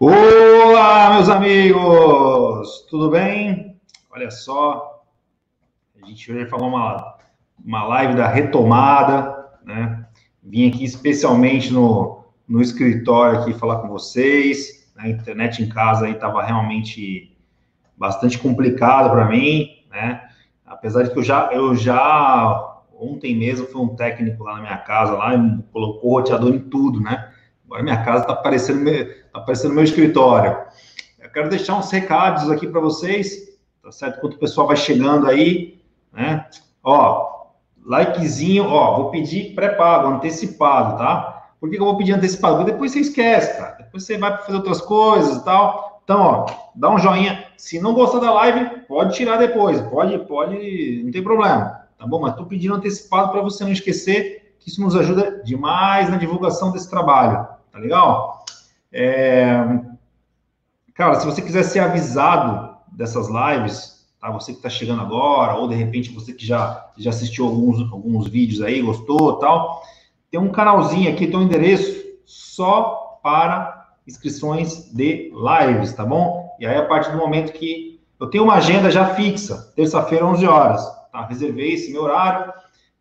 Olá, meus amigos! Tudo bem? Olha só, a gente hoje falou uma, uma live da retomada, né? Vim aqui especialmente no, no escritório aqui falar com vocês. A internet em casa aí estava realmente bastante complicado para mim, né? Apesar de que eu já, eu já ontem mesmo foi um técnico lá na minha casa lá e colocou roteador em tudo, né? Agora minha casa está parecendo, tá parecendo meu escritório. Eu quero deixar uns recados aqui para vocês, tá certo? Enquanto o pessoal vai chegando aí, né? Ó, likezinho, ó, vou pedir pré-pago, antecipado, tá? Por que, que eu vou pedir antecipado? Porque depois você esquece, cara. Depois você vai fazer outras coisas e tal. Então, ó, dá um joinha. Se não gostar da live, pode tirar depois. Pode, pode, não tem problema. Tá bom? Mas tô pedindo antecipado para você não esquecer que isso nos ajuda demais na divulgação desse trabalho. Tá legal? É... Cara, se você quiser ser avisado dessas lives, tá? Você que está chegando agora, ou de repente você que já, já assistiu alguns, alguns vídeos aí, gostou tal, tem um canalzinho aqui, tem um endereço só para inscrições de lives, tá bom? E aí, a partir do momento que eu tenho uma agenda já fixa, terça-feira, 11 horas, tá? Reservei esse meu horário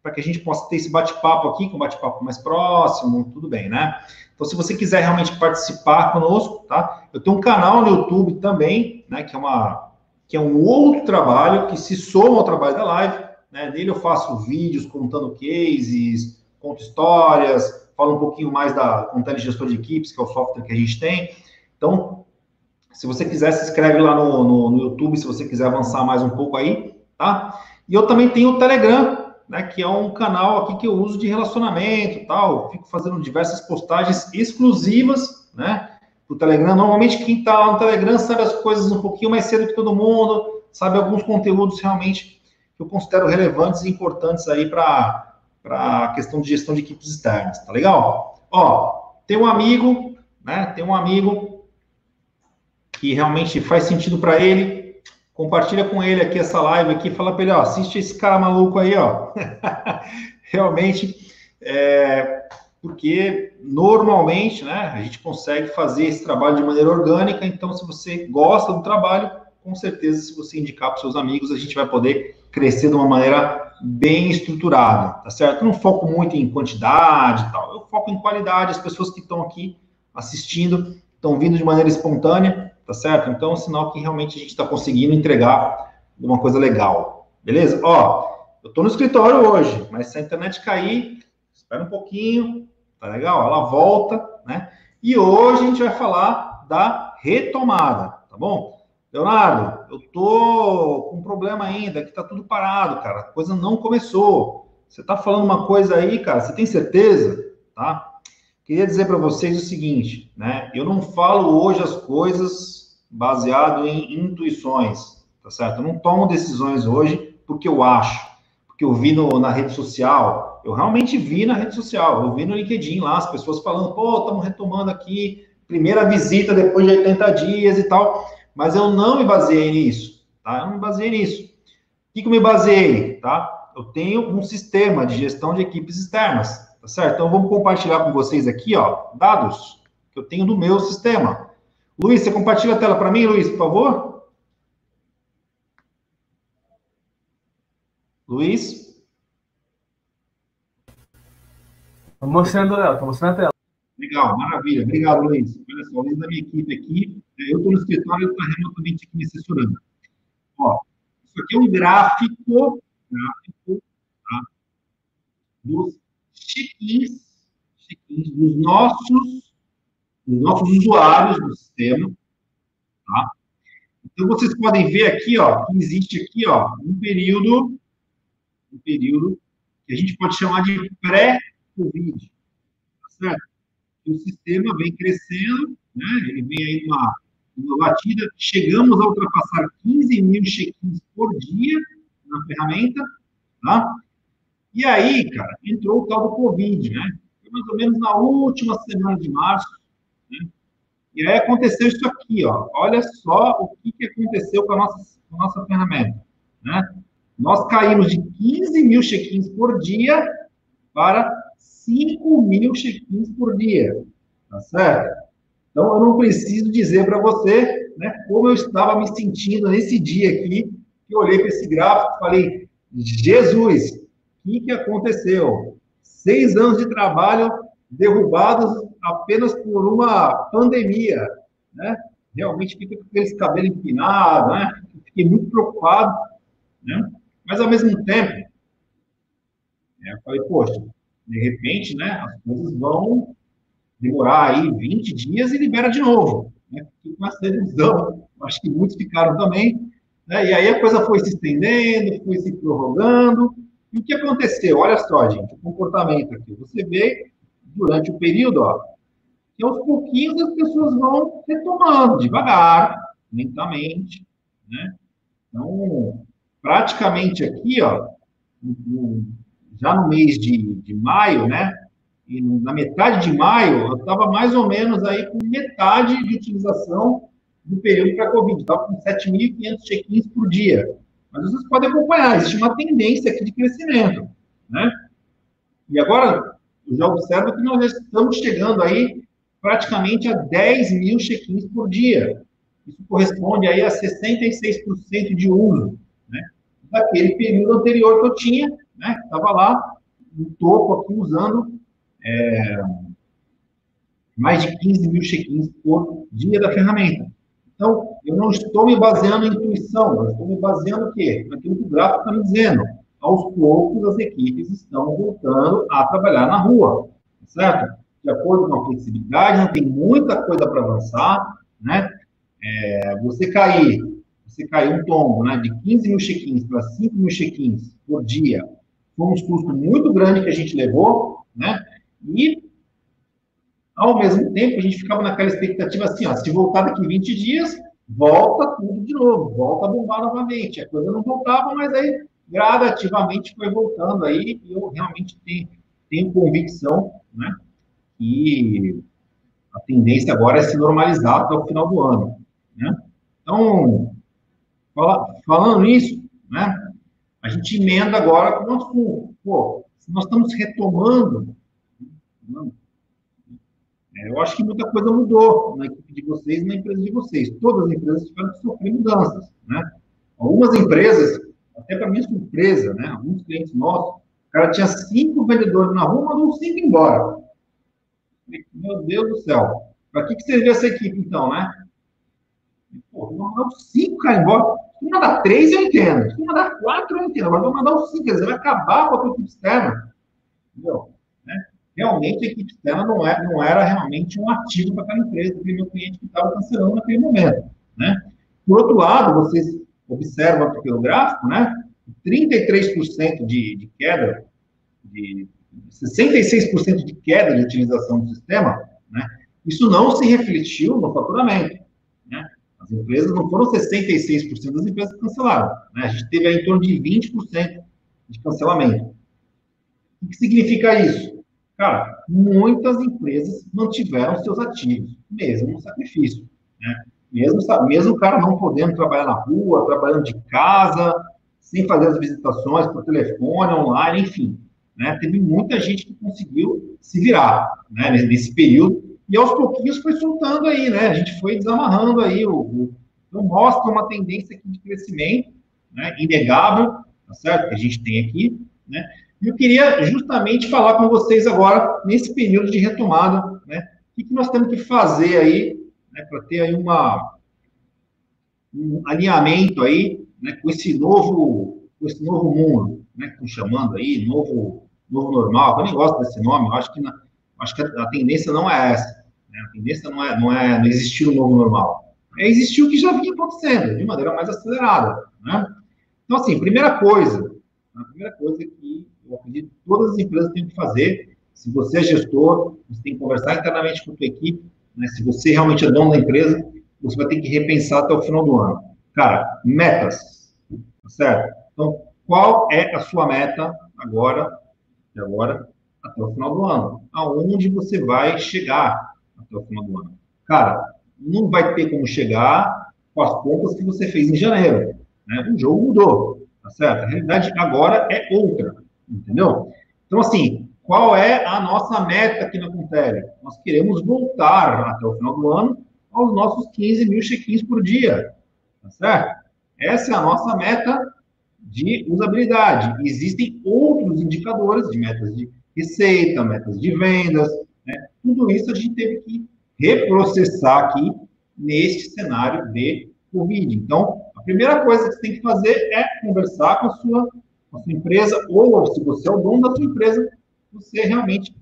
para que a gente possa ter esse bate-papo aqui, com um bate-papo mais próximo, tudo bem, né? Então, se você quiser realmente participar conosco, tá? Eu tenho um canal no YouTube também, né? Que é uma que é um outro trabalho que se soma ao trabalho da live, né? Nele eu faço vídeos contando cases, conto histórias, falo um pouquinho mais da Contele Gestor de Equipes, que é o software que a gente tem. Então, se você quiser, se inscreve lá no, no, no YouTube, se você quiser avançar mais um pouco aí, tá? E eu também tenho o Telegram, né, que é um canal aqui que eu uso de relacionamento tal. Fico fazendo diversas postagens exclusivas, né, do Telegram. Normalmente quem está lá no Telegram sabe as coisas um pouquinho mais cedo que todo mundo, sabe alguns conteúdos realmente que eu considero relevantes e importantes aí para a questão de gestão de equipes externas, tá legal? Ó, tem um amigo, né, tem um amigo que realmente faz sentido para ele, compartilha com ele aqui essa live aqui, fala para ele, ó, assiste esse cara maluco aí, ó. Realmente, é, porque normalmente, né, a gente consegue fazer esse trabalho de maneira orgânica, então se você gosta do trabalho, com certeza, se você indicar para seus amigos, a gente vai poder crescer de uma maneira bem estruturada, tá certo? Eu não foco muito em quantidade e tal, eu foco em qualidade, as pessoas que estão aqui assistindo estão vindo de maneira espontânea, tá certo? Então, é um sinal que realmente a gente está conseguindo entregar uma coisa legal, beleza? Ó, eu estou no escritório hoje, mas se a internet cair, espera um pouquinho, tá legal? Ela volta, né? E hoje a gente vai falar da retomada, tá bom? Leonardo, eu tô com um problema ainda, que tá tudo parado, cara, a coisa não começou. Você tá falando uma coisa aí, cara, você tem certeza? Tá? Queria dizer para vocês o seguinte, né? Eu não falo hoje as coisas baseado em intuições, tá certo? Eu não tomo decisões hoje porque eu acho, porque eu vi no, na rede social, eu realmente vi na rede social, eu vi no LinkedIn lá, as pessoas falando, pô, estamos retomando aqui, primeira visita depois de 80 dias e tal, mas eu não me baseei nisso, tá? Eu não me baseei nisso. O que, que eu me baseei, tá? Eu tenho um sistema de gestão de equipes externas, tá certo? Então, vamos compartilhar com vocês aqui, ó, dados que eu tenho do meu sistema. Luiz, você compartilha a tela para mim, Luiz, por favor? Luiz? Estou mostrando, Léo, estou mostrando a tela. Legal, maravilha. Obrigado, Luiz. Olha só, o Luiz da minha equipe aqui. Eu estou no escritório, ele está remotamente aqui me assessorando. Ó, isso aqui é um gráfico, gráfico tá? dos check-ins, check-ins dos nossos os nossos usuários do sistema. Tá? Então, vocês podem ver aqui, ó, que existe aqui, ó, um período, um período que a gente pode chamar de pré-Covid, tá certo? o sistema vem crescendo, né? Ele vem aí uma, uma batida, chegamos a ultrapassar 15 mil check-ins por dia na ferramenta, tá? E aí, cara, entrou o tal do Covid, né? Foi mais ou menos na última semana de março? E aí aconteceu isso aqui, ó. Olha só o que, que aconteceu com a nossa, com a nossa ferramenta. Né? Nós caímos de 15 mil check-ins por dia para 5 mil check-ins por dia. Tá certo? Então, eu não preciso dizer para você né, como eu estava me sentindo nesse dia aqui, que eu olhei para esse gráfico e falei, Jesus, o que, que aconteceu? Seis anos de trabalho derrubados apenas por uma pandemia, né? Realmente fica com aqueles cabelos empinados, né? Fiquei muito preocupado, né? Mas, ao mesmo tempo, né, eu falei, poxa, de repente, né, as coisas vão demorar aí 20 dias e libera de novo. Né? Com essa decisão, acho que muitos ficaram também. Né? E aí a coisa foi se estendendo, foi se prorrogando. E o que aconteceu? Olha só, gente, o comportamento aqui. Você vê, durante o período, ó, que aos pouquinhos as pessoas vão retomando, devagar, lentamente. Né? Então, praticamente aqui, ó, já no mês de, de maio, né, e na metade de maio, eu estava mais ou menos aí com metade de utilização do período para Covid. Estava com 7.500 check-ins por dia. Mas vocês podem acompanhar, existe uma tendência aqui de crescimento. Né? E agora, eu já observo que nós estamos chegando aí praticamente a 10 mil check-ins por dia. Isso corresponde aí a 66% de uso, né? Daquele período anterior que eu tinha, né? Estava lá no topo aqui usando é, mais de 15 mil check-ins por dia da ferramenta. Então, eu não estou me baseando em intuição, eu estou me baseando o quê? Naquilo que o gráfico está me dizendo. Aos poucos, as equipes estão voltando a trabalhar na rua, certo? De acordo com a flexibilidade, não tem muita coisa para avançar, né? É, você cair, você cair um tombo, né, de 15 mil check-ins para 5 mil check-ins por dia, foi um custo muito grande que a gente levou, né? E, ao mesmo tempo, a gente ficava naquela expectativa assim, ó, se voltar daqui 20 dias, volta tudo de novo, volta a bombar novamente. A coisa não voltava, mas aí gradativamente foi voltando aí, e eu realmente tenho, tenho convicção, né, que a tendência agora é se normalizar até o final do ano, né? Então, fala, falando nisso, né, a gente emenda agora com o nosso, pô, nós estamos retomando é, eu acho que muita coisa mudou na equipe de vocês e na empresa de vocês. Todas as empresas tiveram que sofrer mudanças, né? Algumas empresas, até para minha surpresa, né? Alguns clientes nossos, o cara tinha cinco vendedores na rua, mandou cinco embora. Meu Deus do céu. Para que, que servia essa equipe, então, né? Pô, mandar cinco caras embora. Se mandar três, eu entendo. Se mandar quatro, eu entendo. Agora vou mandar os cinco. Vai acabar com a equipe externa. Entendeu? realmente a equipe externa não, é, não era realmente um ativo para aquela empresa, aquele meu cliente que estava cancelando naquele momento. Né? Por outro lado, vocês observam aqui pelo gráfico, né? 33% de, de queda, de 66% de queda de utilização do sistema, né? isso não se refletiu no faturamento. Né? As empresas não foram 66% das empresas que cancelaram. Né? A gente teve aí em torno de 20% de cancelamento. O que significa isso? Cara, muitas empresas mantiveram seus ativos, mesmo no sacrifício. Né? Mesmo, mesmo o cara não podendo trabalhar na rua, trabalhando de casa, sem fazer as visitações por telefone, online, enfim. Né? Teve muita gente que conseguiu se virar né? nesse período e aos pouquinhos foi soltando aí, né? A gente foi desamarrando aí o, o então mostra uma tendência aqui de crescimento, né? Inegável, tá certo? Que a gente tem aqui, né? E eu queria justamente falar com vocês agora, nesse período de retomada, né? O que, nós temos que fazer aí, né, para ter aí uma, um alinhamento aí, né, com esse novo, com esse novo mundo, né, que estão chamando aí, novo, novo normal. Eu nem gosto desse nome, eu acho que, na, acho que a, a, tendência não é essa. Né? A tendência não é, não é não existir o um novo normal. É existir o que já vinha acontecendo, de maneira mais acelerada, né? Então, assim, primeira coisa, a primeira coisa que eu acredito que todas as empresas têm que fazer. Se você é gestor, você tem que conversar internamente com a sua equipe. Né? Se você realmente é dono da empresa, você vai ter que repensar até o final do ano. Cara, metas, tá certo? Então, qual é a sua meta agora, agora, até o final do ano? Aonde você vai chegar até o final do ano? Cara, não vai ter como chegar com as contas que você fez em janeiro. Né? O jogo mudou, tá certo? A realidade agora é outra entendeu? Então, assim, qual é a nossa meta aqui na Contele? Nós queremos voltar até o final do ano aos nossos 15 mil check-ins por dia, tá certo? Essa é a nossa meta de usabilidade. Existem outros indicadores de metas de receita, metas de vendas, né? Tudo isso a gente teve que reprocessar aqui neste cenário de Covid. Então, a primeira coisa que você tem que fazer é conversar com a sua, com a sua empresa, ou se você é o dono da sua empresa, você realmente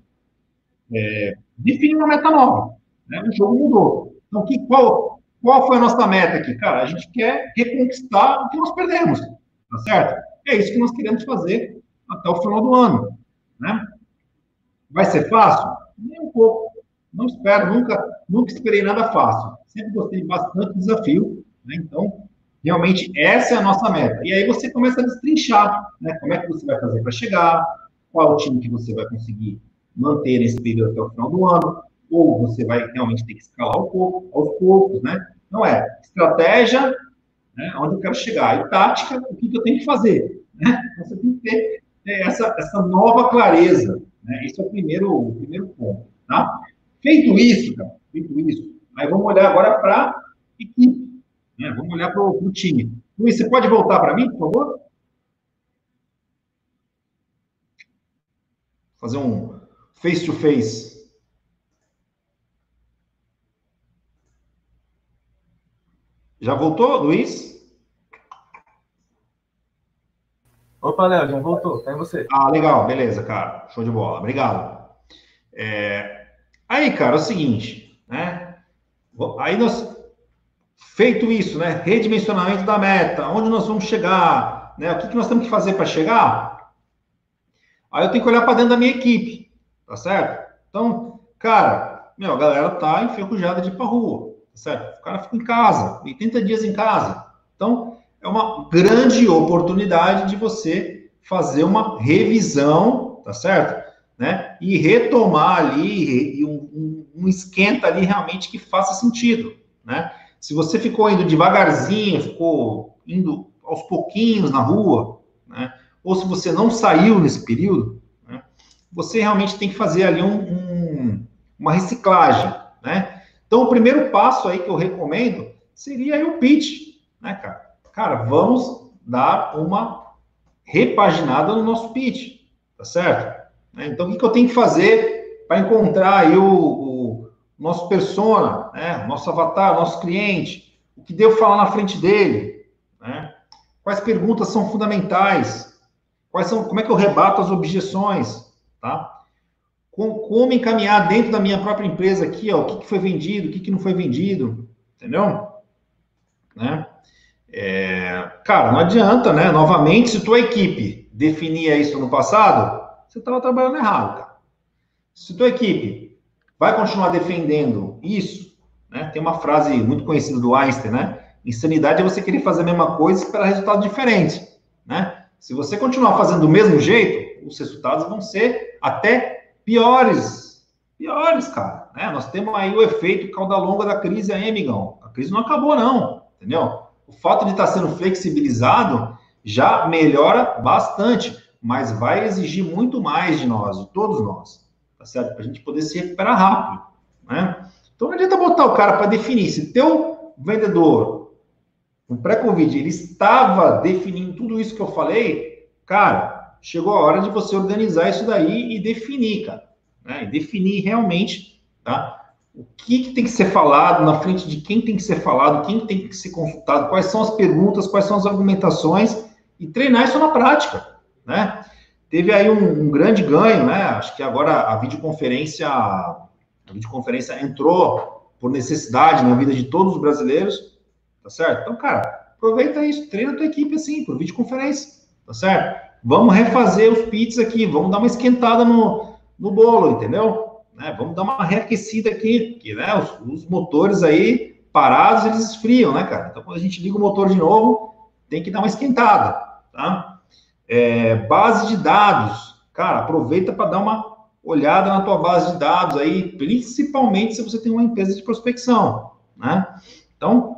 é, define uma meta nova. Né? O jogo mudou. Então, que, qual, qual foi a nossa meta aqui? Cara, a gente quer reconquistar o que nós perdemos. Tá certo? É isso que nós queremos fazer até o final do ano. Né? Vai ser fácil? Nem um pouco. Não espero, nunca, nunca esperei nada fácil. Sempre gostei bastante do desafio. Né? Então, realmente, essa é a nossa meta. E aí você começa a destrinchar. Né? Como é que você vai fazer para chegar? Qual é time que você vai conseguir manter nesse período até o final do ano? Ou você vai realmente ter que escalar um pouco, aos poucos, né? Não é estratégia, né? onde eu quero chegar, e tática, o que, eu tenho que fazer. Né? Então, você tem que ter essa, essa nova clareza. Né? Esse é o primeiro, o primeiro ponto. Tá? Feito isso, cara, feito isso, aí vamos olhar agora para equipe. Né? Vamos olhar para o time. Luiz, você pode voltar para mim, por favor? Fazer um face-to-face. -face. Já voltou, Luiz? Opa, Léo, já voltou. Tá em você. Ah, legal. Beleza, cara. Show de bola. Obrigado. É... Aí, cara, é o seguinte, né? Aí nós... Feito isso, né? Redimensionamento da meta. Onde nós vamos chegar? Né? O que, que nós temos que fazer para chegar? Aí eu tenho que olhar para dentro da minha equipe. Tá certo? Então, cara, meu, a galera tá enferrujada de ir pra rua. Certo? O cara fica em casa. 80 dias em casa. Então, é uma grande oportunidade de você fazer uma revisão, tá certo? Né? E retomar ali um, um, esquenta ali realmente que faça sentido, né? Se você ficou indo devagarzinho, ficou indo aos pouquinhos na rua, né? Ou se você não saiu nesse período, né? você realmente tem que fazer ali um, um, uma reciclagem, né? Então, o primeiro passo aí que eu recomendo seria o pitch, né, cara? Cara, vamos dar uma repaginada no nosso pitch, tá certo? Né? Então, o que, eu tenho que fazer para encontrar aí o, o nosso persona, né? nosso avatar, nosso cliente? O que devo falar na frente dele? Né? Quais perguntas são fundamentais? Quais são, como é que eu rebato as objeções? Tá? Como, como encaminhar dentro da minha própria empresa aqui, ó, o que, que foi vendido, o que, que não foi vendido, entendeu? Né? É, cara, não adianta, né? Novamente, se tua equipe definia isso no passado, você estava trabalhando errado, cara. Se tua equipe vai continuar defendendo isso, né? Tem uma frase muito conhecida do Einstein, né? Insanidade é você querer fazer a mesma coisa e esperar resultados diferentes, né? Se você continuar fazendo do mesmo jeito, os resultados vão ser até piores. Piores, cara. Né? Nós temos aí o efeito cauda longa da crise aí, amigão. A crise não acabou, não. Entendeu? o fato de estar sendo flexibilizado já melhora bastante, mas vai exigir muito mais de nós, de todos nós, tá certo? Para a gente poder se recuperar rápido, né? Então não adianta botar o cara para definir. Se teu vendedor, no pré-Covid, ele estava definindo tudo isso que eu falei, cara, chegou a hora de você organizar isso daí e definir, cara. Né? E definir realmente, tá? o que, que, tem que ser falado, na frente de quem tem que ser falado, quem tem que ser consultado, quais são as perguntas, quais são as argumentações, e treinar isso na prática, né? Teve aí um, um grande ganho, né? Acho que agora a videoconferência, a videoconferência entrou por necessidade na vida de todos os brasileiros, tá certo? Então, cara, aproveita isso, treina a tua equipe assim, por videoconferência, tá certo? Vamos refazer os pits aqui, vamos dar uma esquentada no, no bolo, entendeu? né? Vamos dar uma reaquecida aqui, porque né, os, os, motores aí parados eles esfriam, né, cara? Então quando a gente liga o motor de novo, tem que dar uma esquentada, tá? É, base de dados, cara, aproveita para dar uma olhada na tua base de dados aí, principalmente se você tem uma empresa de prospecção, né? Então,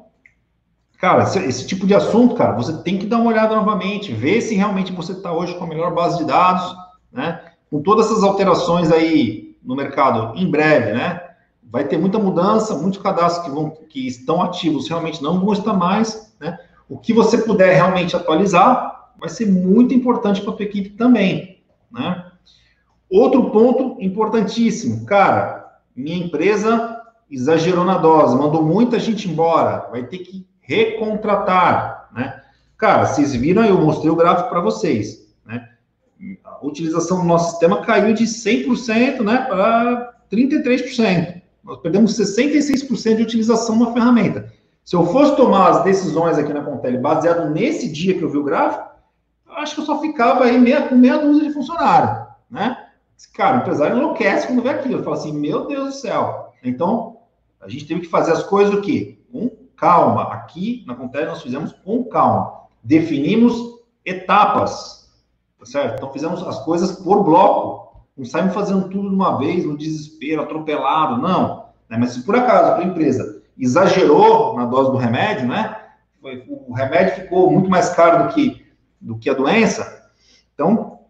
cara, esse, esse tipo de assunto, cara, você tem que dar uma olhada novamente, ver se realmente você está hoje com a melhor base de dados, né? com todas essas alterações aí no mercado em breve, né? Vai ter muita mudança, muitos cadastros que, vão, que estão ativos realmente não vão estar mais, né? O que você puder realmente atualizar vai ser muito importante para a tua equipe também, né? Outro ponto importantíssimo, cara, minha empresa exagerou na dose, mandou muita gente embora, vai ter que recontratar, né? Cara, vocês viram, eu mostrei o gráfico para vocês, né? A utilização do nosso sistema caiu de 100%, né, para 33%. Nós perdemos 66% de utilização na ferramenta. Se eu fosse tomar as decisões aqui na Contele baseado nesse dia que eu vi o gráfico, acho que eu só ficava aí meia, com meia dúzia de funcionário, né? Cara, o empresário enlouquece quando vê aquilo. Ele fala assim, meu Deus do céu. Então, a gente teve que fazer as coisas o quê? Com calma. Aqui na Contele nós fizemos com calma. Definimos etapas, tá certo? Então, fizemos as coisas por bloco. Não saímos fazendo tudo de uma vez, no desespero, atropelado, não. Né? Mas se por acaso a empresa exagerou na dose do remédio, né? O remédio ficou muito mais caro do que, do que a doença. Então,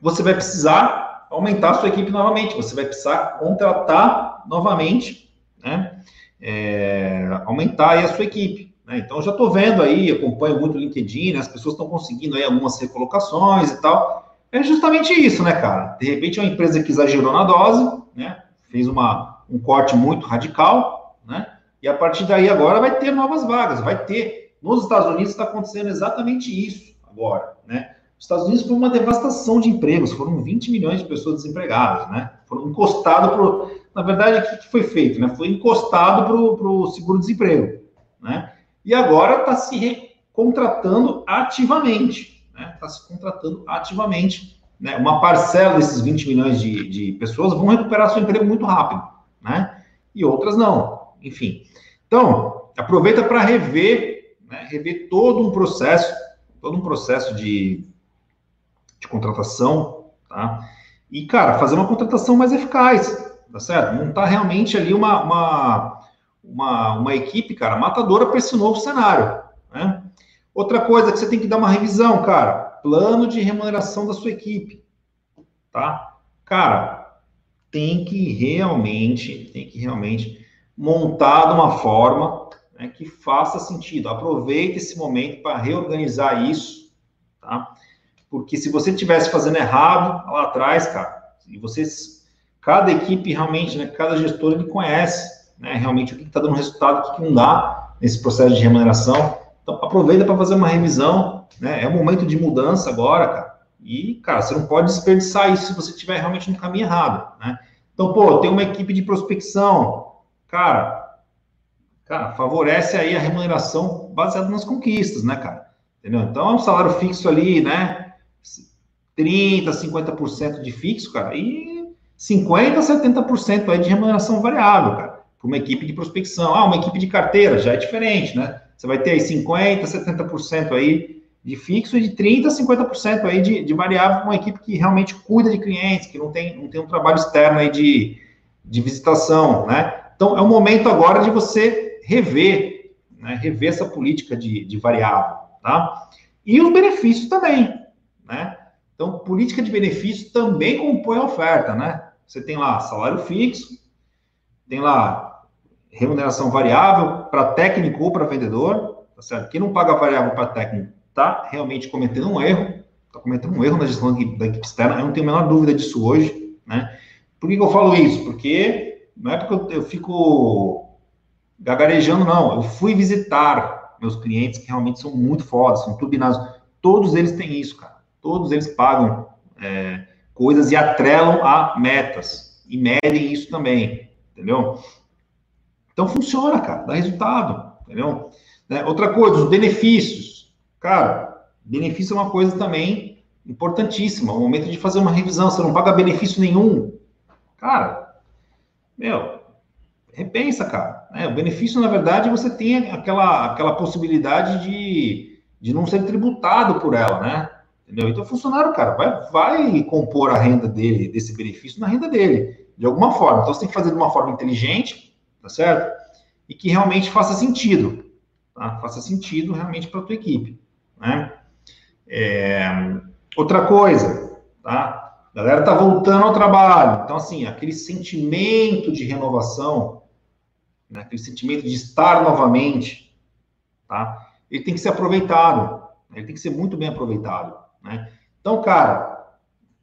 você vai precisar aumentar a sua equipe novamente. Você vai precisar contratar novamente, né? É, aumentar a sua equipe. Né? Então, já estou vendo aí, acompanho muito o LinkedIn, né? as pessoas estão conseguindo aí algumas recolocações e tal. É justamente isso, né, cara? De repente, é uma empresa que exagerou na dose, né? Fez uma, um corte muito radical, né? E a partir daí agora vai ter novas vagas, vai ter. Nos Estados Unidos está acontecendo exatamente isso agora, né? Os Estados Unidos foi uma devastação de empregos, foram 20 milhões de pessoas desempregadas, né? Foram encostados para. Na verdade, o que foi feito? Né? Foi encostado para o seguro-desemprego, né? E agora está se contratando ativamente, né? Está se contratando ativamente. Né? Uma parcela desses 20 milhões de, de pessoas vão recuperar seu emprego muito rápido, né? E outras não. Enfim. Então, aproveita para rever, né? rever todo um processo, todo um processo de, de contratação, tá? E, cara, fazer uma contratação mais eficaz, tá certo? Montar realmente ali uma, uma, uma, uma equipe, cara, matadora para esse novo cenário, né? Outra coisa que você tem que dar uma revisão, cara, plano de remuneração da sua equipe, tá? Cara, tem que realmente, tem que realmente montar de uma forma né, que faça sentido. Aproveite esse momento para reorganizar isso, tá? Porque se você estivesse fazendo errado lá atrás, cara, e vocês, cada equipe realmente, né, cada gestor ele conhece, né, realmente o que está dando resultado, o que não dá nesse processo de remuneração. Então aproveita para fazer uma revisão, né? É um momento de mudança agora, cara. E, cara, você não pode desperdiçar isso se você estiver realmente no caminho errado, né? Então, pô, tem uma equipe de prospecção, cara, cara, favorece aí a remuneração baseada nas conquistas, né, cara? Entendeu? Então, é um salário fixo ali, né? 30, 50% de fixo, cara, e 50, 70% aí de remuneração variável, cara, para uma equipe de prospecção. Ah, uma equipe de carteira já é diferente, né? Você vai ter aí 50, 70% aí de fixo e de 30, 50% aí de, de variável para uma equipe que realmente cuida de clientes, que não tem, não tem um trabalho externo aí de, de visitação, né? Então, é o momento agora de você rever, né, rever essa política de, de variável, tá? E os benefícios também, né? Então, política de benefícios também compõe a oferta, né? Você tem lá salário fixo, tem lá remuneração variável para técnico ou para vendedor, tá certo? Quem não paga variável para técnico está realmente cometendo um erro, está cometendo um erro na gestão da equipe externa, eu não tenho a menor dúvida disso hoje, né? Por que, que eu falo isso? Porque não é porque eu, fico gagarejando, não. Eu fui visitar meus clientes que realmente são muito fodas, são turbinados. Todos eles têm isso, cara. Todos eles pagam é, coisas e atrelam a metas. E medem isso também, entendeu? Então funciona, cara. Dá resultado, entendeu? Né? Outra coisa, os benefícios. Cara, benefício é uma coisa também importantíssima. O momento de fazer uma revisão, você não paga benefício nenhum. Cara, meu, repensa, cara. É, o benefício, na verdade, você tem aquela, aquela possibilidade de, de não ser tributado por ela, né? Entendeu? Então, o funcionário, cara, vai, vai compor a renda dele, desse benefício na renda dele, de alguma forma. Então, você tem que fazer de uma forma inteligente, tá certo? E que realmente faça sentido, tá? Faça sentido realmente para a tua equipe, né? É, outra coisa, tá? A galera tá voltando ao trabalho. Então, assim, aquele sentimento de renovação, né, aquele sentimento de estar novamente, tá? Ele tem que ser aproveitado. Ele tem que ser muito bem aproveitado, né? Então, cara,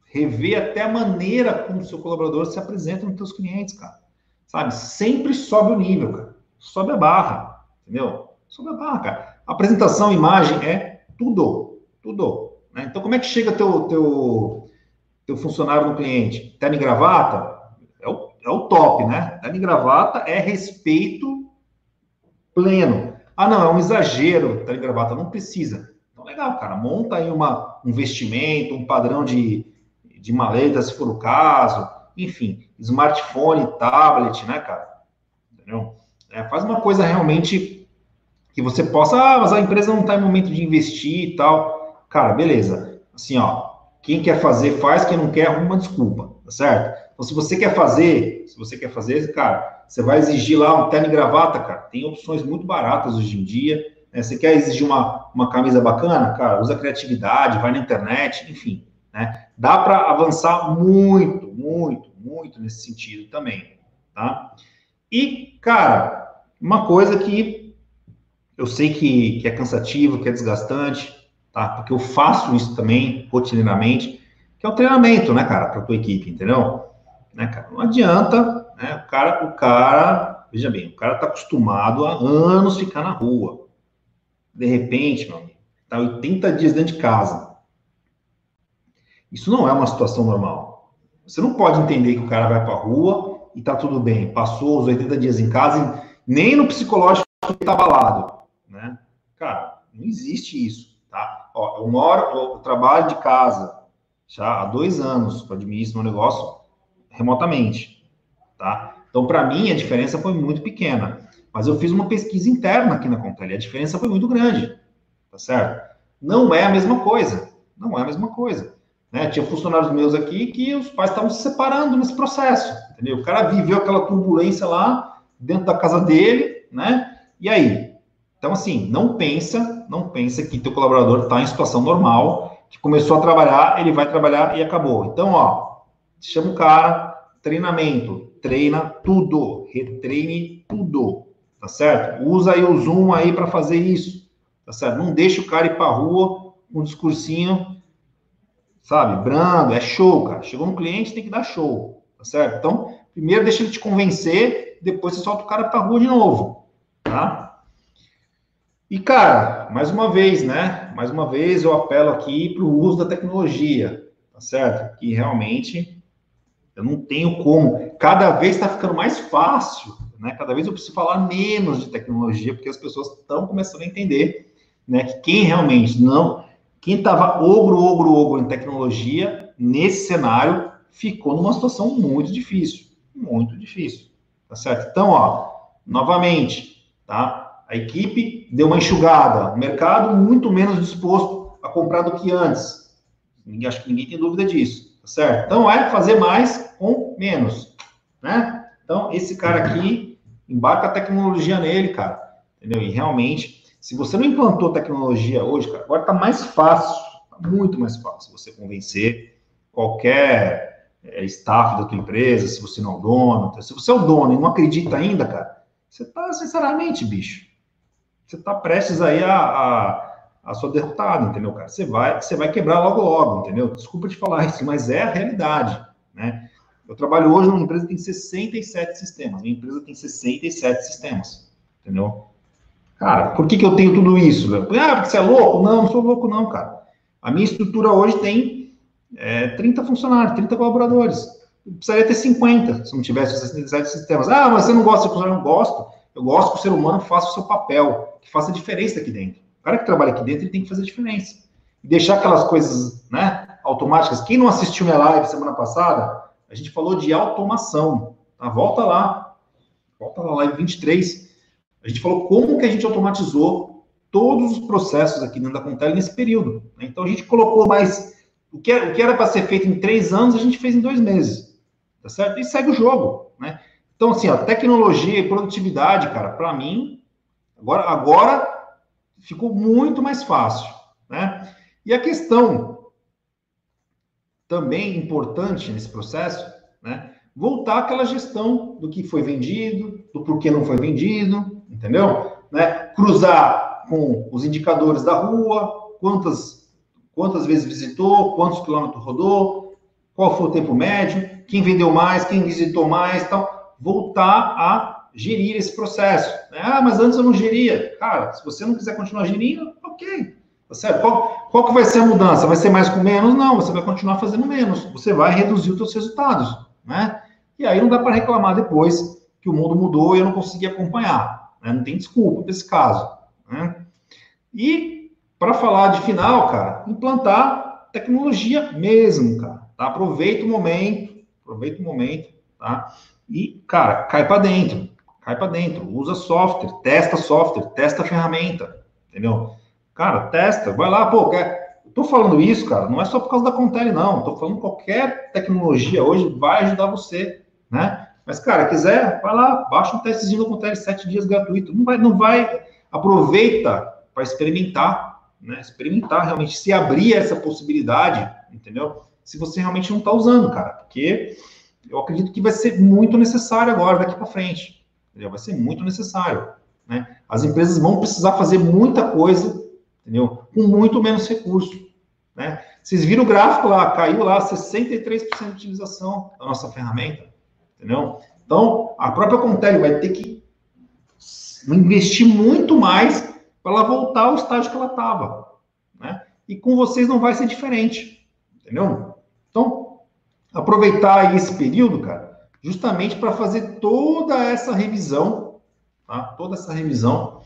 rever até a maneira como o seu colaborador se apresenta nos seus clientes, cara. Sabe? Sempre sobe o nível, cara. Sobe a barra, entendeu? Sobe a barra, cara. Apresentação, imagem é tudo, tudo. Né? Então, como é que chega teu, teu, teu funcionário no cliente? Terno e gravata? É o, é o top, né? Terno e gravata é respeito pleno. Ah, não, é um exagero, terno e gravata. Não precisa. Legal, cara. Monta aí uma, um vestimento, um padrão de, de maleta, se for o caso. Enfim, smartphone, tablet, né, cara? Entendeu? É, faz uma coisa realmente que você possa, ah, mas a empresa não está em momento de investir e tal. Cara, beleza. Assim, ó, quem quer fazer, faz, quem não quer, arruma uma desculpa, tá certo? Então, se você quer fazer, se você quer fazer, cara, você vai exigir lá um terno e gravata, cara. Tem opções muito baratas hoje em dia. Né? Você quer exigir uma, uma camisa bacana, cara, usa criatividade, vai na internet, enfim. Né? Dá para avançar muito, muito, muito nesse sentido também, tá? E, cara, uma coisa que eu sei que, que é cansativo, que é desgastante, tá? Porque eu faço isso também rotineiramente, que é o treinamento, né, cara, para tua equipe, entendeu? Né, cara? Não adianta, né? O cara, o cara, veja bem, o cara tá acostumado há anos ficar na rua. De repente, meu amigo, tá 80 dias dentro de casa. Isso não é uma situação normal. Você não pode entender que o cara vai para a rua e tá tudo bem. Passou os 80 dias em casa, nem no psicológico tá abalado né? Cara, não existe isso, tá? Ó, eu moro, eu trabalho de casa já há dois anos para administrar meu negócio remotamente, tá? Então, para mim, a diferença foi muito pequena. Mas eu fiz uma pesquisa interna aqui na Contele, a diferença foi muito grande, tá certo? Não é a mesma coisa, não é a mesma coisa. Né? Tinha funcionários meus aqui que os pais estavam se separando nesse processo, entendeu? O cara viveu aquela turbulência lá dentro da casa dele, né? E aí, então, assim, não pensa, não pensa que teu colaborador está em situação normal, que começou a trabalhar, ele vai trabalhar e acabou. Então, ó, chama o cara, treinamento, treina tudo, retreine tudo, tá certo? Usa aí o Zoom aí para fazer isso, tá certo? Não deixa o cara ir para rua com um discursinho, sabe, brando, é show, cara. Chegou no cliente, tem que dar show, tá certo? Então, primeiro deixa ele te convencer, depois você solta o cara para rua de novo, tá? E, cara, mais uma vez, né? Mais uma vez eu apelo aqui para o uso da tecnologia, tá certo? Que realmente eu não tenho como. Cada vez está ficando mais fácil, né? Cada vez eu preciso falar menos de tecnologia, porque as pessoas estão começando a entender, né? Que quem realmente não. Quem estava ogro, ogro, ogro em tecnologia, nesse cenário, ficou numa situação muito difícil. Muito difícil. Tá certo? Então, ó, novamente, tá? A equipe deu uma enxugada, o mercado muito menos disposto a comprar do que antes. Ninguém, acho que ninguém tem dúvida disso, tá certo? Então é fazer mais com menos, né? Então esse cara aqui embarca a tecnologia nele, cara, entendeu? E realmente, se você não implantou tecnologia hoje, cara, agora tá mais fácil, tá muito mais fácil você convencer qualquer é, staff da tua empresa, se você não é o dono, se você é o dono e não acredita ainda, cara, você tá sinceramente, bicho, você está prestes aí a, a, a sua derrotada, entendeu, cara? Você vai, você vai quebrar logo, logo, entendeu? Desculpa te falar isso, mas é a realidade, né? Eu trabalho hoje numa empresa que tem 67 sistemas. Minha empresa tem 67 sistemas, entendeu? Cara, por que, que eu tenho tudo isso? Ah, porque você é louco? Não, não sou louco, não, cara. A minha estrutura hoje tem é, 30 funcionários, 30 colaboradores. Eu precisaria ter 50 se não tivesse 67 sistemas. Ah, mas você não gosta de funcionário? Não gosto. Eu gosto que o ser humano faça o seu papel, que faça diferença aqui dentro. O cara que trabalha aqui dentro, ele tem que fazer diferença. E deixar aquelas coisas, né, automáticas. Quem não assistiu minha live semana passada, a gente falou de automação. Tá? Volta lá. Volta lá, live 23. A gente falou como que a gente automatizou todos os processos aqui dentro da Contele nesse período. Né? Então, a gente colocou mais... O que, o que era para ser feito em três anos, a gente fez em dois meses. Tá certo? E segue o jogo, né? Então, assim, a tecnologia e produtividade, cara, para mim, agora, agora ficou muito mais fácil, né? E a questão também importante nesse processo, né? Voltar aquela gestão do que foi vendido, do porquê não foi vendido, entendeu? Né? Cruzar com os indicadores da rua, quantas, quantas vezes visitou, quantos quilômetros rodou, qual foi o tempo médio, quem vendeu mais, quem visitou mais, tal. Voltar a gerir esse processo. Né? Ah, mas antes eu não geria. Cara, se você não quiser continuar gerindo, ok. Tá certo? Qual, qual que vai ser a mudança? Vai ser mais com menos? Não, você vai continuar fazendo menos. Você vai reduzir os seus resultados, né? E aí não dá para reclamar depois que o mundo mudou e eu não consegui acompanhar. Né? Não tem desculpa nesse caso. Né? E para falar de final, cara, implantar tecnologia mesmo, cara. Tá? Aproveita o momento, aproveita o momento, tá? E, cara, cai para dentro, cai para dentro, usa software, testa software, testa ferramenta, entendeu? Cara, testa, vai lá, pô, quer... tô falando isso, cara, não é só por causa da Contele, não. Tô falando qualquer tecnologia hoje vai ajudar você, né? Mas, cara, quiser, vai lá, baixa um testezinho da Contele, sete dias gratuito. Não vai, não vai, aproveita para experimentar, né? Experimentar realmente, se abrir essa possibilidade, entendeu? Se você realmente não está usando, cara, porque eu acredito que vai ser muito necessário agora, daqui para frente. Vai ser muito necessário. Né? As empresas vão precisar fazer muita coisa entendeu? Com muito menos recurso, né? Vocês viram o gráfico lá, caiu lá 63% de utilização da nossa ferramenta, entendeu? Então, a própria Contele vai ter que investir muito mais para ela voltar ao estágio que ela estava, né? E com vocês não vai ser diferente, entendeu? Então, aproveitar esse período, cara, justamente para fazer toda essa revisão, tá? Toda essa revisão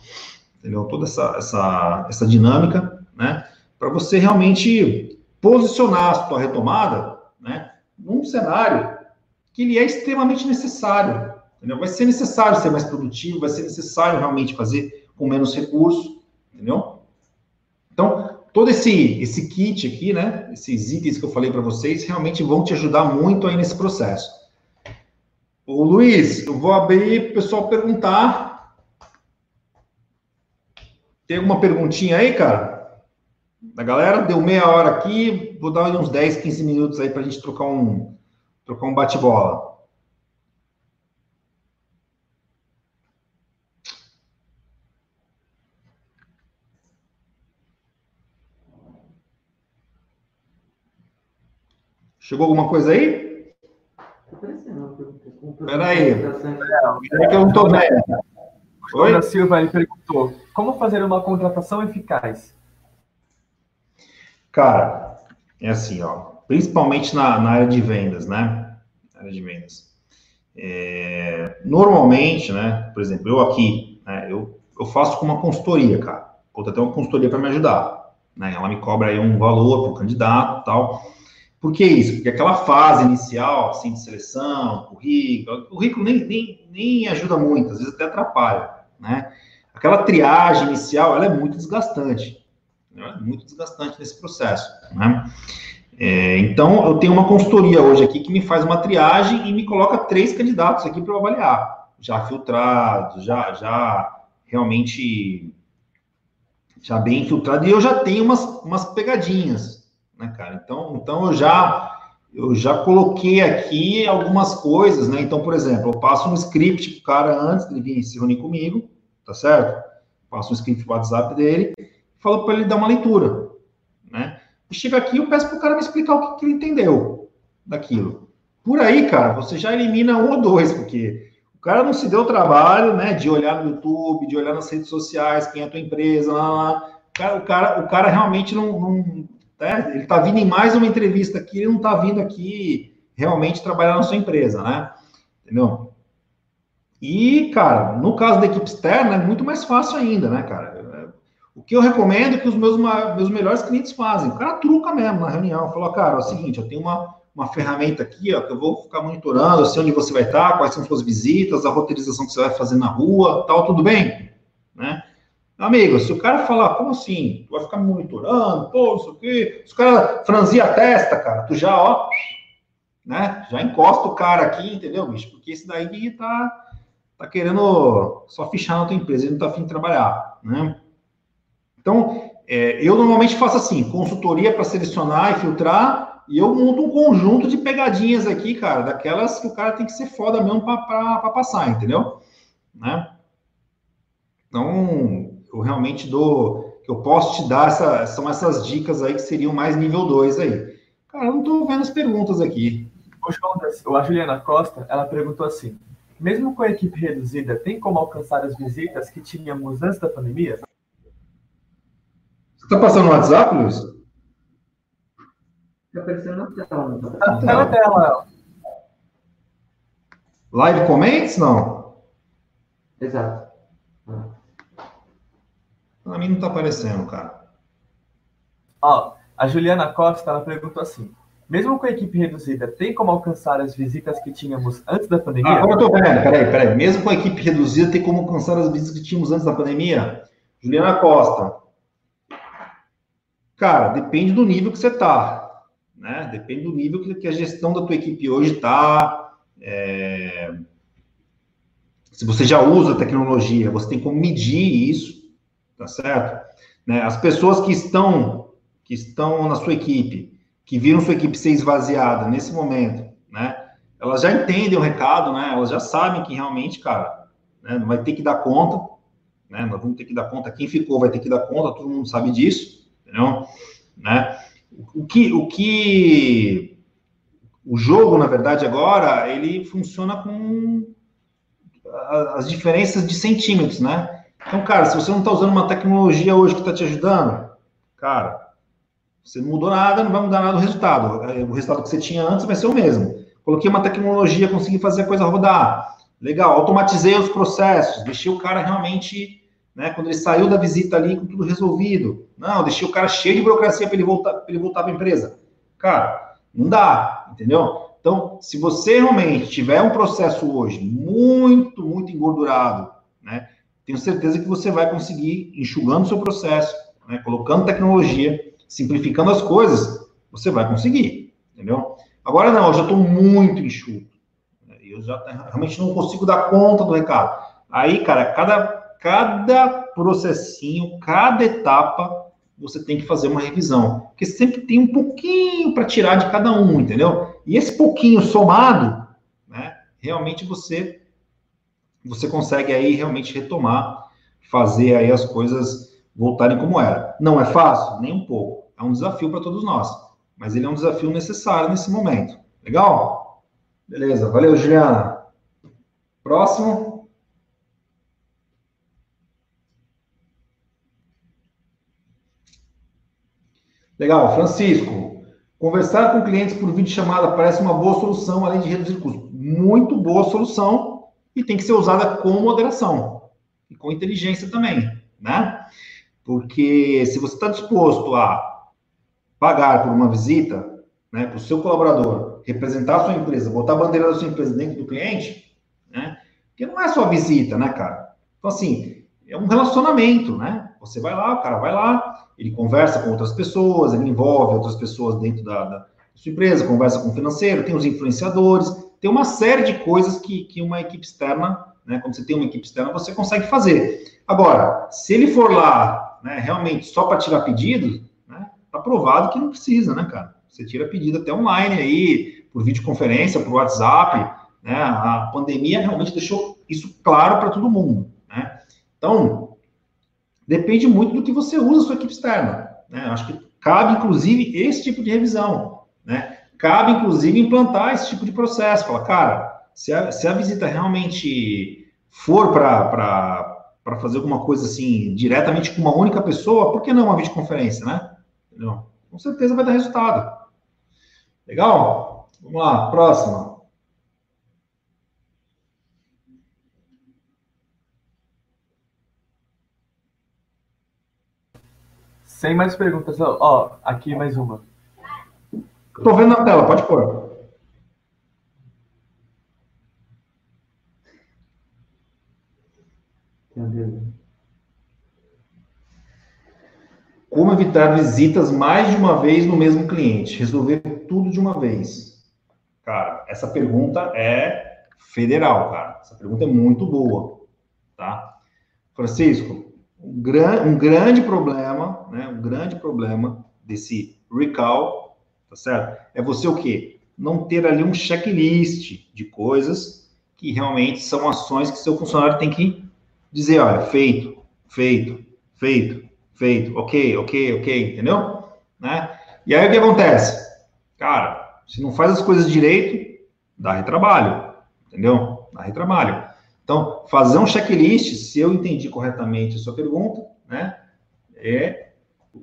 entendeu? Toda essa, essa, essa dinâmica, né? Para você realmente posicionar a sua retomada, né? Num cenário que ele é extremamente necessário, entendeu? Vai ser necessário ser mais produtivo, vai ser necessário realmente fazer com menos recurso, entendeu? Então, todo esse, esse kit aqui, né? Esses itens que eu falei para vocês, realmente vão te ajudar muito aí nesse processo. O Luiz, eu vou abrir para o pessoal perguntar tem alguma perguntinha aí, cara? Da galera? Deu meia hora aqui, vou dar uns 10, 15 minutos aí para a gente trocar um, trocar um bate-bola. Chegou alguma coisa aí? Espera aí. É que eu não estou vendo. Oi? Ana Silva ele perguntou: como fazer uma contratação eficaz? Cara, é assim, ó, principalmente na, na área de vendas, né? Na área de vendas. É, normalmente, né? Por exemplo, eu aqui, né, eu, eu faço com uma consultoria, cara. Contratei uma consultoria para me ajudar. Né? Ela me cobra aí um valor para o candidato tal. Por que isso? Porque aquela fase inicial, assim, de seleção, currículo, o currículo nem, nem, nem ajuda muito, às vezes até atrapalha né? Aquela triagem inicial, ela é muito desgastante, né? muito desgastante nesse processo, né? É, então, eu tenho uma consultoria hoje aqui que me faz uma triagem e me coloca três candidatos aqui para avaliar, já filtrados, já, já realmente já bem filtrado, e eu já tenho umas, umas pegadinhas, né, cara? Então, então eu já eu já coloquei aqui algumas coisas, né? Então, por exemplo, eu passo um script pro cara antes de vir se reunir comigo, tá certo? Passo um script pro WhatsApp dele, falo para ele dar uma leitura, né? E chega aqui, eu peço pro cara me explicar o que, que ele entendeu daquilo. Por aí, cara, você já elimina um ou dois, porque o cara não se deu o trabalho, né, de olhar no YouTube, de olhar nas redes sociais, quem é a tua empresa, lá, lá. O cara, o cara, o cara realmente não, não né? Ele está vindo em mais uma entrevista aqui, ele não está vindo aqui realmente trabalhar na sua empresa, né? Entendeu? E, cara, no caso da equipe externa é muito mais fácil ainda, né, cara? O que eu recomendo é que os meus, meus melhores clientes fazem. O cara truca mesmo na reunião. Falou, cara, é o seguinte, eu tenho uma, uma ferramenta aqui, ó, que eu vou ficar monitorando, eu sei onde você vai estar, quais são suas visitas, a roteirização que você vai fazer na rua, tal, tudo bem? Amigo, se o cara falar, como assim? Tu vai ficar me monitorando, pô, não sei o quê. Se o cara franzir a testa, cara, tu já, ó, né? Já encosta o cara aqui, entendeu, bicho? Porque esse daí tá, tá querendo só fichar na tua empresa, ele não tá afim de trabalhar, né? Então, é, eu normalmente faço assim, consultoria para selecionar e filtrar, E eu monto um conjunto de pegadinhas aqui, cara, daquelas que o cara tem que ser foda mesmo para passar, entendeu? Né? Então, eu realmente dou, que eu posso te dar, essa, são essas dicas aí que seriam mais nível 2 aí. Cara, eu não estou vendo as perguntas aqui. A Juliana Costa, ela perguntou assim, mesmo com a equipe reduzida, tem como alcançar as visitas que tínhamos antes da pandemia? Você está passando no WhatsApp, Luiz? Está aparecendo na tela. Está na tela. Live comments, não? Exato. Para mim não está aparecendo, cara. Ó, a Juliana Costa, ela perguntou assim, mesmo com a equipe reduzida, tem como alcançar as visitas que tínhamos antes da pandemia? Ah, agora eu tô vendo, peraí, peraí. Mesmo com a equipe reduzida, tem como alcançar as visitas que tínhamos antes da pandemia? Juliana Costa. Cara, depende do nível que você tá, né? Depende do nível que a gestão da tua equipe hoje tá. É... Se você já usa tecnologia, você tem como medir isso, tá certo? Né? As pessoas que estão que estão na sua equipe, que viram sua equipe ser esvaziada nesse momento, né? Elas já entendem o recado, né? Elas já sabem que realmente, cara, né, vai ter que dar conta, né? Nós vamos ter que dar conta. Quem ficou vai ter que dar conta, todo mundo sabe disso, entendeu? Né? O que, o que o jogo, na verdade, agora, ele funciona com as diferenças de centímetros, né? Então, cara, se você não está usando uma tecnologia hoje que está te ajudando, cara, você não mudou nada, não vai mudar nada o resultado. O resultado que você tinha antes vai ser o mesmo. Coloquei uma tecnologia, consegui fazer a coisa rodar. Legal, automatizei os processos, deixei o cara realmente, né, quando ele saiu da visita ali com tudo resolvido. Não, deixei o cara cheio de burocracia para ele voltar para ele voltar para a empresa. Cara, não dá, entendeu? Então, se você realmente tiver um processo hoje muito, muito engordurado, né, tenho certeza que você vai conseguir enxugando o seu processo, né, colocando tecnologia, simplificando as coisas, você vai conseguir, entendeu? Agora não, eu já estou muito enxuto. Eu já realmente não consigo dar conta do recado. Aí, cara, cada, cada processinho, cada etapa, você tem que fazer uma revisão. Porque sempre tem um pouquinho para tirar de cada um, entendeu? E esse pouquinho somado, né, realmente você você consegue aí realmente retomar, fazer aí as coisas voltarem como era. Não é fácil? Nem um pouco. É um desafio para todos nós. Mas ele é um desafio necessário nesse momento. Legal? Beleza. Valeu, Juliana. Próximo. Legal. Francisco. Conversar com clientes por vídeo chamada parece uma boa solução, além de reduzir custos. Muito boa solução e tem que ser usada com moderação e com inteligência também, né? Porque se você está disposto a pagar por uma visita, né, para o seu colaborador representar a sua empresa, botar a bandeira da sua empresa dentro do cliente, né? Porque não é só visita, né, cara? Então, assim, é um relacionamento, né? Você vai lá, o cara vai lá, ele conversa com outras pessoas, ele envolve outras pessoas dentro da, da sua empresa, conversa com o financeiro, tem os influenciadores, tem uma série de coisas que, que uma equipe externa, né? Quando você tem uma equipe externa, você consegue fazer. Agora, se ele for lá né, realmente só para tirar pedido, né, tá provado que não precisa, né, cara? Você tira pedido até online aí, por videoconferência, por WhatsApp, né? A pandemia realmente deixou isso claro para todo mundo, né? Então, depende muito do que você usa a sua equipe externa, né? Acho que cabe, inclusive, esse tipo de revisão, né? Cabe, inclusive, implantar esse tipo de processo. Fala, cara, se a, se a visita realmente for para para fazer alguma coisa assim diretamente com uma única pessoa, por que não uma videoconferência, né? Entendeu? Com certeza vai dar resultado. Legal? Vamos lá, próxima. Sem mais perguntas. Ó, aqui mais uma. Estou vendo na tela, pode pôr. Como evitar visitas mais de uma vez no mesmo cliente? Resolver tudo de uma vez. Cara, essa pergunta é federal, cara. Essa pergunta é muito boa, tá? Francisco, um, gran, um grande problema, né? Um grande problema desse recall tá certo? É você o quê? Não ter ali um checklist de coisas que realmente são ações que seu funcionário tem que dizer, olha, feito, feito, feito, feito, ok, ok, ok, entendeu? Né? E aí o que acontece? Cara, se não faz as coisas direito, dá retrabalho, entendeu? Dá retrabalho. Então, fazer um checklist, se eu entendi corretamente a sua pergunta, né, é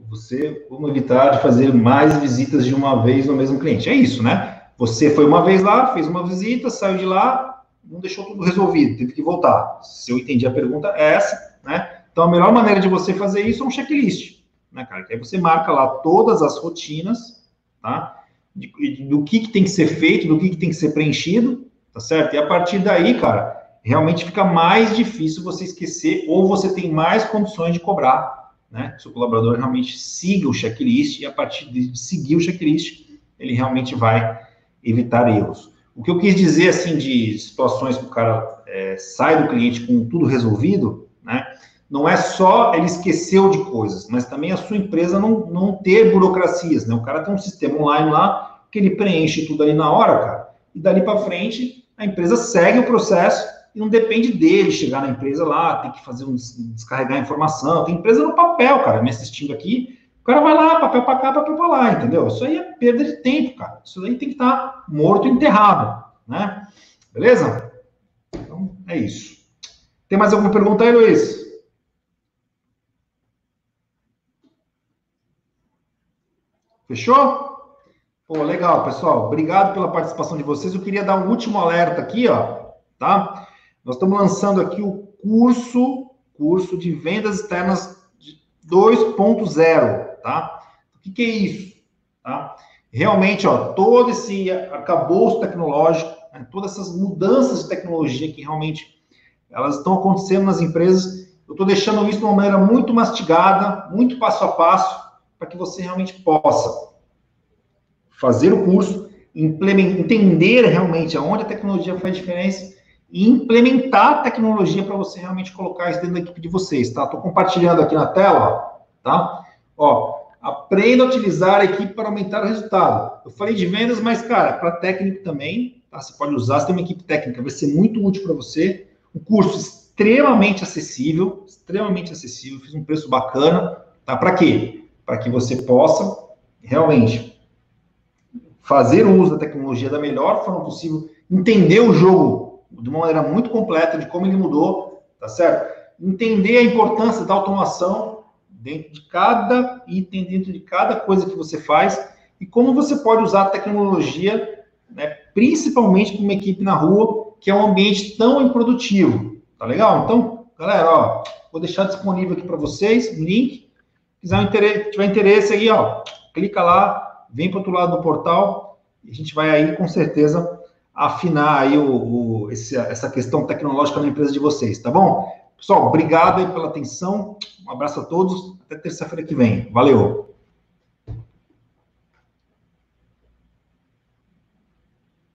você como evitar de fazer mais visitas de uma vez no mesmo cliente. É isso, né? Você foi uma vez lá, fez uma visita, saiu de lá, não deixou tudo resolvido, teve que voltar. Se eu entendi a pergunta, é essa, né? Então, a melhor maneira de você fazer isso é um checklist, né, cara? Que aí você marca lá todas as rotinas, tá? Do que, que tem que ser feito, do que, que tem que ser preenchido, tá certo? E a partir daí, cara, realmente fica mais difícil você esquecer ou você tem mais condições de cobrar, né? O seu colaborador realmente siga o checklist e a partir de seguir o checklist, ele realmente vai evitar erros. O que eu quis dizer, assim, de situações que o cara é, sai do cliente com tudo resolvido, né? Não é só ele esqueceu de coisas, mas também a sua empresa não, não ter burocracias, né? O cara tem um sistema online lá que ele preenche tudo ali na hora, cara, e dali para frente a empresa segue o processo e não depende dele chegar na empresa lá, tem que fazer um descarregar informação. Tem empresa no papel, cara, me assistindo aqui. O cara vai lá, papel para cá, papel para lá, entendeu? Isso aí é perda de tempo, cara. Isso aí tem que estar tá morto enterrado, né? Beleza? Então, é isso. Tem mais alguma pergunta aí, Luiz? Fechou? Pô, legal, pessoal. Obrigado pela participação de vocês. Eu queria dar um último alerta aqui, ó, tá? Nós estamos lançando aqui o curso, curso de vendas externas 2.0, tá? O que, que, é isso? Tá? Realmente, ó, todo esse acabouço tecnológico, né, todas essas mudanças de tecnologia que realmente elas estão acontecendo nas empresas, eu estou deixando isso de uma maneira muito mastigada, muito passo a passo, para que você realmente possa fazer o curso, entender realmente aonde a tecnologia faz diferença e implementar a tecnologia para você realmente colocar isso dentro da equipe de vocês, tá? Estou compartilhando aqui na tela, tá? Ó, aprenda a utilizar a equipe para aumentar o resultado. Eu falei de vendas, mas, cara, para técnico também, tá? Você pode usar, você tem uma equipe técnica, vai ser muito útil para você. Um curso extremamente acessível, extremamente acessível, fiz um preço bacana, tá? Para quê? Para que você possa realmente fazer o uso da tecnologia da melhor forma possível, entender o jogo de uma maneira muito completa de como ele mudou, tá certo? Entender a importância da automação dentro de cada item, dentro de cada coisa que você faz e como você pode usar a tecnologia, né, principalmente para uma equipe na rua, que é um ambiente tão improdutivo, tá legal? Então, galera, ó, vou deixar disponível aqui para vocês o link. Se interesse, tiver interesse aí, ó, clica lá, vem para o outro lado do portal e a gente vai aí com certeza afinar aí o, o esse, essa questão tecnológica na empresa de vocês, tá bom? Pessoal, obrigado aí pela atenção, um abraço a todos, até terça-feira que vem. Valeu!